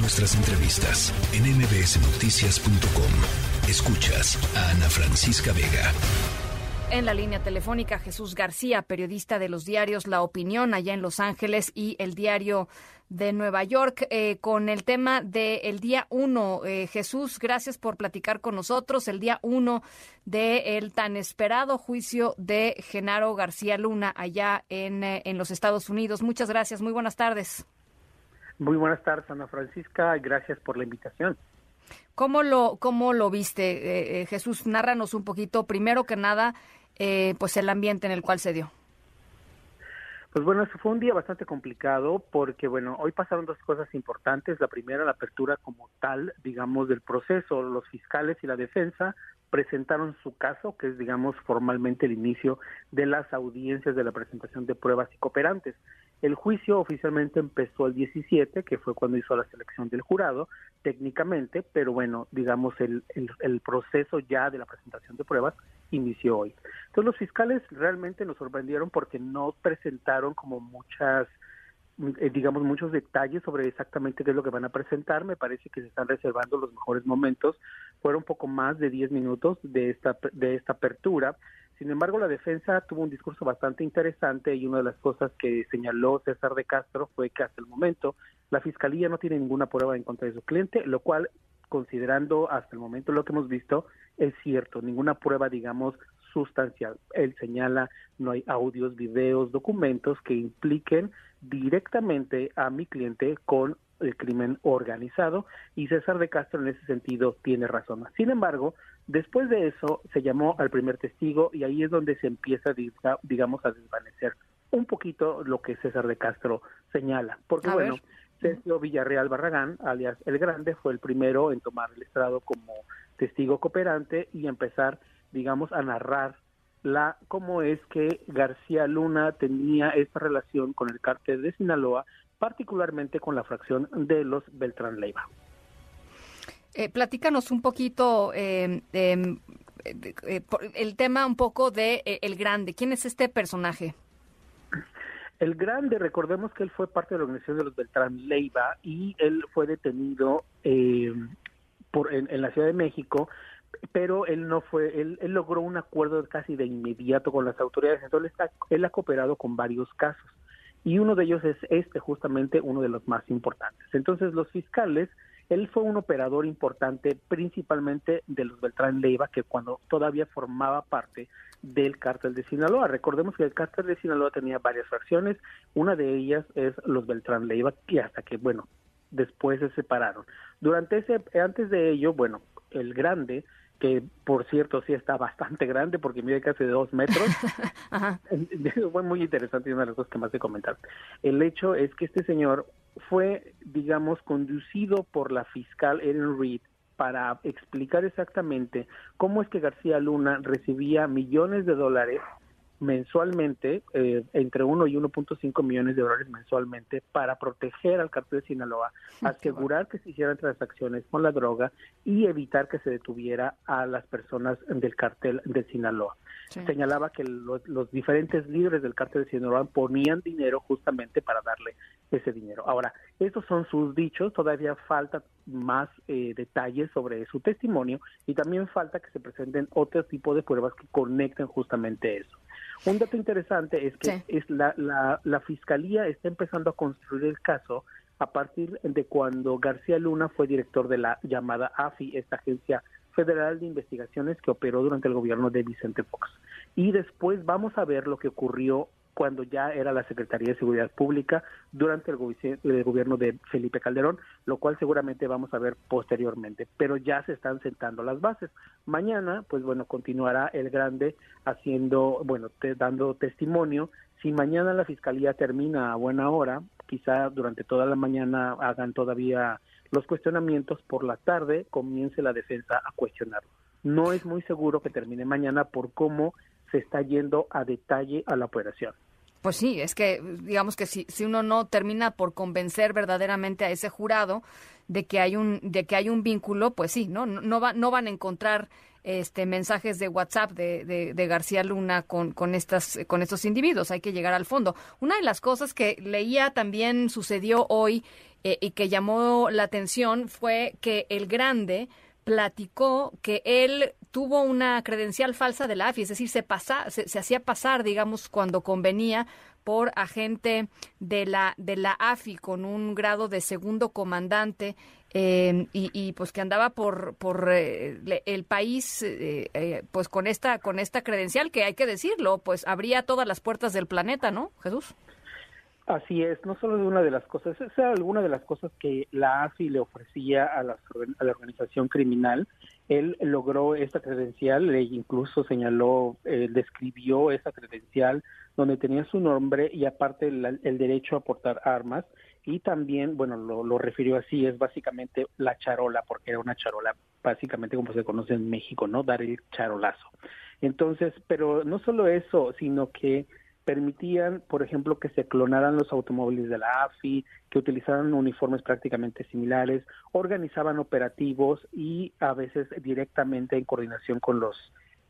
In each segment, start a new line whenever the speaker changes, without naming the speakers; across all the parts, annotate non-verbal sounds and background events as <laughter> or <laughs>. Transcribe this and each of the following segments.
Nuestras entrevistas en mbsnoticias.com. Escuchas a Ana Francisca Vega.
En la línea telefónica, Jesús García, periodista de los diarios La Opinión allá en Los Ángeles y el diario de Nueva York, eh, con el tema del día uno. Eh, Jesús, gracias por platicar con nosotros. El día uno del tan esperado juicio de Genaro García Luna allá en, eh, en los Estados Unidos. Muchas gracias. Muy buenas tardes.
Muy buenas tardes, Ana Francisca, y gracias por la invitación.
¿Cómo lo, cómo lo viste, eh, eh, Jesús? Nárranos un poquito, primero que nada, eh, pues el ambiente en el cual se dio.
Pues bueno, fue un día bastante complicado porque, bueno, hoy pasaron dos cosas importantes. La primera, la apertura como tal, digamos, del proceso. Los fiscales y la defensa presentaron su caso, que es, digamos, formalmente el inicio de las audiencias de la presentación de pruebas y cooperantes. El juicio oficialmente empezó el 17, que fue cuando hizo la selección del jurado, técnicamente, pero bueno, digamos, el, el, proceso ya de la presentación de pruebas inició hoy. Entonces los fiscales realmente nos sorprendieron porque no presentaron como muchas digamos muchos detalles sobre exactamente qué es lo que van a presentar. Me parece que se están reservando los mejores momentos. Fueron poco más de 10 minutos de esta de esta apertura. Sin embargo, la defensa tuvo un discurso bastante interesante y una de las cosas que señaló César de Castro fue que hasta el momento la fiscalía no tiene ninguna prueba en contra de su cliente, lo cual, considerando hasta el momento lo que hemos visto, es cierto, ninguna prueba, digamos, sustancial. Él señala no hay audios, videos, documentos que impliquen directamente a mi cliente con el crimen organizado y César de Castro en ese sentido tiene razón. Sin embargo, después de eso se llamó al primer testigo y ahí es donde se empieza, digamos, a desvanecer un poquito lo que César de Castro señala. Porque bueno, Sergio Villarreal Barragán, alias El Grande, fue el primero en tomar el estrado como testigo cooperante y empezar, digamos, a narrar la cómo es que García Luna tenía esta relación con el cártel de Sinaloa particularmente con la fracción de los Beltrán Leiva.
Eh, platícanos un poquito em, em, eh, el tema un poco de eh, El Grande. ¿Quién es este personaje?
El Grande, recordemos que él fue parte de la organización de los Beltrán Leiva y él fue detenido em, por, en, la Ciudad de México pero él no fue, él, él, logró un acuerdo casi de inmediato con las autoridades, entonces él ha cooperado con varios casos y uno de ellos es este, justamente uno de los más importantes. Entonces, los fiscales, él fue un operador importante principalmente de los Beltrán Leiva, que cuando todavía formaba parte del cártel de Sinaloa. Recordemos que el cártel de Sinaloa tenía varias fracciones, una de ellas es los Beltrán Leiva, y hasta que, bueno, después se separaron. Durante ese, antes de ello, bueno, el grande que por cierto sí está bastante grande porque mide casi de dos metros. <laughs> <laughs> Fue muy interesante y una de las cosas que más de comentar. El hecho es que este señor fue, digamos, conducido por la fiscal Erin Reed para explicar exactamente cómo es que García Luna recibía millones de dólares mensualmente, eh, entre 1 y 1.5 millones de dólares mensualmente, para proteger al cartel de Sinaloa, asegurar que se hicieran transacciones con la droga y evitar que se detuviera a las personas del cartel de Sinaloa. Señalaba que los, diferentes líderes del cartel de Sinaloa ponían dinero justamente para darle ese dinero. Ahora, estos son sus dichos, todavía falta más eh, detalles sobre su testimonio y también falta que se presenten otro tipo de pruebas que conecten justamente eso. Un dato interesante es que es la, la, la fiscalía está empezando a construir el caso a partir de cuando García Luna fue director de la llamada AFI, esta agencia federal de investigaciones que operó durante el gobierno de Vicente Fox. Y después vamos a ver lo que ocurrió cuando ya era la Secretaría de Seguridad Pública durante el, gobierno de Felipe Calderón, lo cual seguramente vamos a ver posteriormente, pero ya se están sentando las bases. Mañana, pues bueno, continuará el grande haciendo, bueno, dando testimonio. Si mañana la Fiscalía termina a buena hora, quizá durante toda la mañana hagan todavía los cuestionamientos, por la tarde comience la defensa a cuestionarlo. No es muy seguro que termine mañana por cómo se está yendo a detalle a la operación.
Pues sí, es que digamos que si, si uno no termina por convencer verdaderamente a ese jurado de que hay un de que hay un vínculo, pues sí, no no, va, no van a encontrar este mensajes de WhatsApp de, de, García Luna con, con estas con estos individuos. Hay que llegar al fondo. Una de las cosas que leía también sucedió hoy y que llamó la atención fue que el grande platicó que él tuvo una credencial falsa de la AFI, es decir, se, pasa, se, hacía pasar, digamos, cuando convenía por agente de la, de la AFI con un grado de segundo comandante eh, y, pues que andaba por, por eh, el país eh, pues con esta, con esta credencial que hay que decirlo, pues abría todas las puertas del planeta, ¿no, Jesús?
Así es, no solo de una de las cosas, esa era alguna de las cosas que la AFI le ofrecía a la organización criminal. Él logró esta credencial, e incluso señaló, eh, describió esa credencial donde tenía su nombre y aparte el, derecho a portar armas y también, bueno, lo, lo, refirió así, es básicamente la charola, porque era una charola, básicamente como se conoce en México, ¿no? Dar el charolazo. Entonces, pero no solo eso, sino que permitían, por ejemplo, que se clonaran los automóviles de la AFI, que utilizaran uniformes prácticamente similares, organizaban operativos y a veces directamente en coordinación con los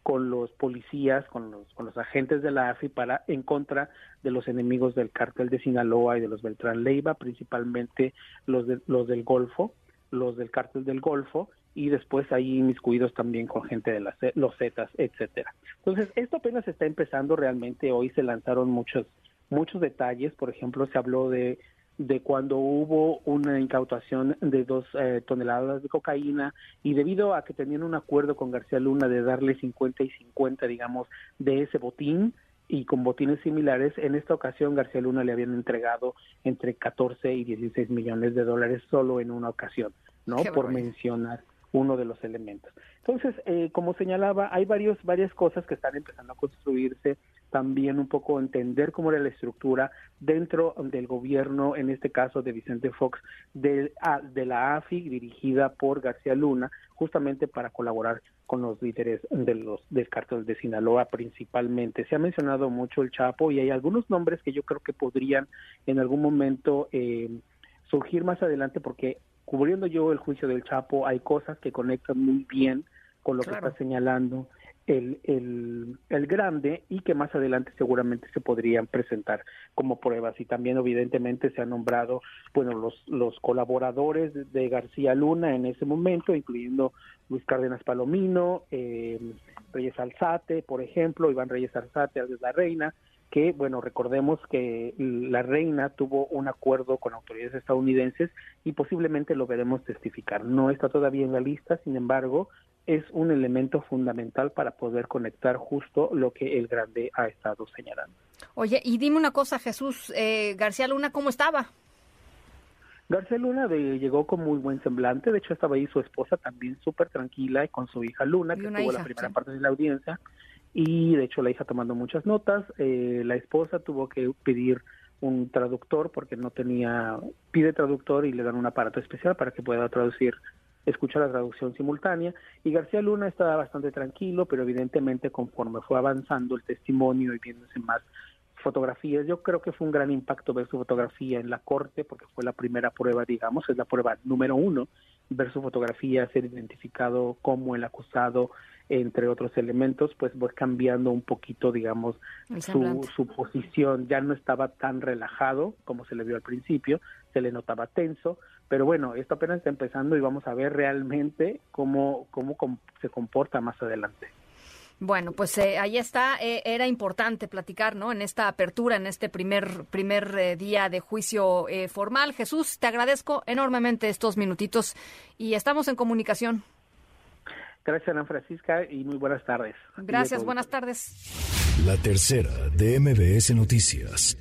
con los policías, con los, con los agentes de la AFI para en contra de los enemigos del cártel de Sinaloa y de los Beltrán Leiva, principalmente los de, los del Golfo, los del cártel del Golfo y después ahí inmiscuidos también con gente de las, los Zetas, etcétera. Entonces, esto apenas está empezando realmente, hoy se lanzaron muchos muchos detalles, por ejemplo, se habló de de cuando hubo una incautación de dos eh, toneladas de cocaína y debido a que tenían un acuerdo con García Luna de darle 50 y 50, digamos, de ese botín y con botines similares, en esta ocasión García Luna le habían entregado entre 14 y 16 millones de dólares solo en una ocasión, ¿no? Por mencionar uno de los elementos. Entonces, eh, como señalaba, hay varios, varias cosas que están empezando a construirse, también un poco entender cómo era la estructura dentro del gobierno, en este caso de Vicente Fox, de, de la AFI, dirigida por García Luna, justamente para colaborar con los líderes de los, del cártel de Sinaloa principalmente. Se ha mencionado mucho el Chapo y hay algunos nombres que yo creo que podrían en algún momento eh, surgir más adelante porque cubriendo yo el juicio del Chapo, hay cosas que conectan muy bien con lo que está señalando el, el, el, grande y que más adelante seguramente se podrían presentar como pruebas. Y también evidentemente se han nombrado, bueno, los, los colaboradores de, García Luna en ese momento, incluyendo Luis Cárdenas Palomino, eh, Reyes Alzate, por ejemplo, Iván Reyes Alzate, de la Reina, que, bueno, recordemos que la reina tuvo un acuerdo con autoridades estadounidenses y posiblemente lo veremos testificar. No está todavía en la lista, sin embargo, es un elemento fundamental para poder conectar justo lo que el grande ha estado señalando.
Oye, y dime una cosa, Jesús, eh, García Luna, ¿cómo estaba?
García Luna de, llegó con muy buen semblante, de hecho estaba ahí su esposa también súper tranquila y con su hija Luna, que tuvo la primera parte de la audiencia, y de hecho la hija tomando muchas notas, eh, la esposa tuvo que pedir un traductor porque no tenía, pide traductor y le dan un aparato especial para que pueda traducir, escuchar la traducción simultánea. Y García Luna estaba bastante tranquilo, pero evidentemente conforme fue avanzando el testimonio y viéndose más fotografías, yo creo que fue un gran impacto ver su fotografía en la corte, porque fue la primera prueba, digamos, es la prueba número uno, ver su fotografía, ser identificado como el acusado, entre otros elementos, pues va cambiando un poquito, digamos, su, su, posición. Ya no estaba tan relajado como se le vio al principio, se le notaba tenso, pero bueno, esto apenas está empezando y vamos a ver realmente cómo, cómo se comporta más adelante.
Bueno, pues eh, ahí está. Eh, era importante platicar, ¿no? En esta apertura, en este primer primer eh, día de juicio formal. Jesús, te agradezco enormemente estos minutitos y estamos en comunicación.
Gracias, Ana Francisca, y muy buenas tardes.
Gracias, buenas tardes.
La tercera de MBS Noticias.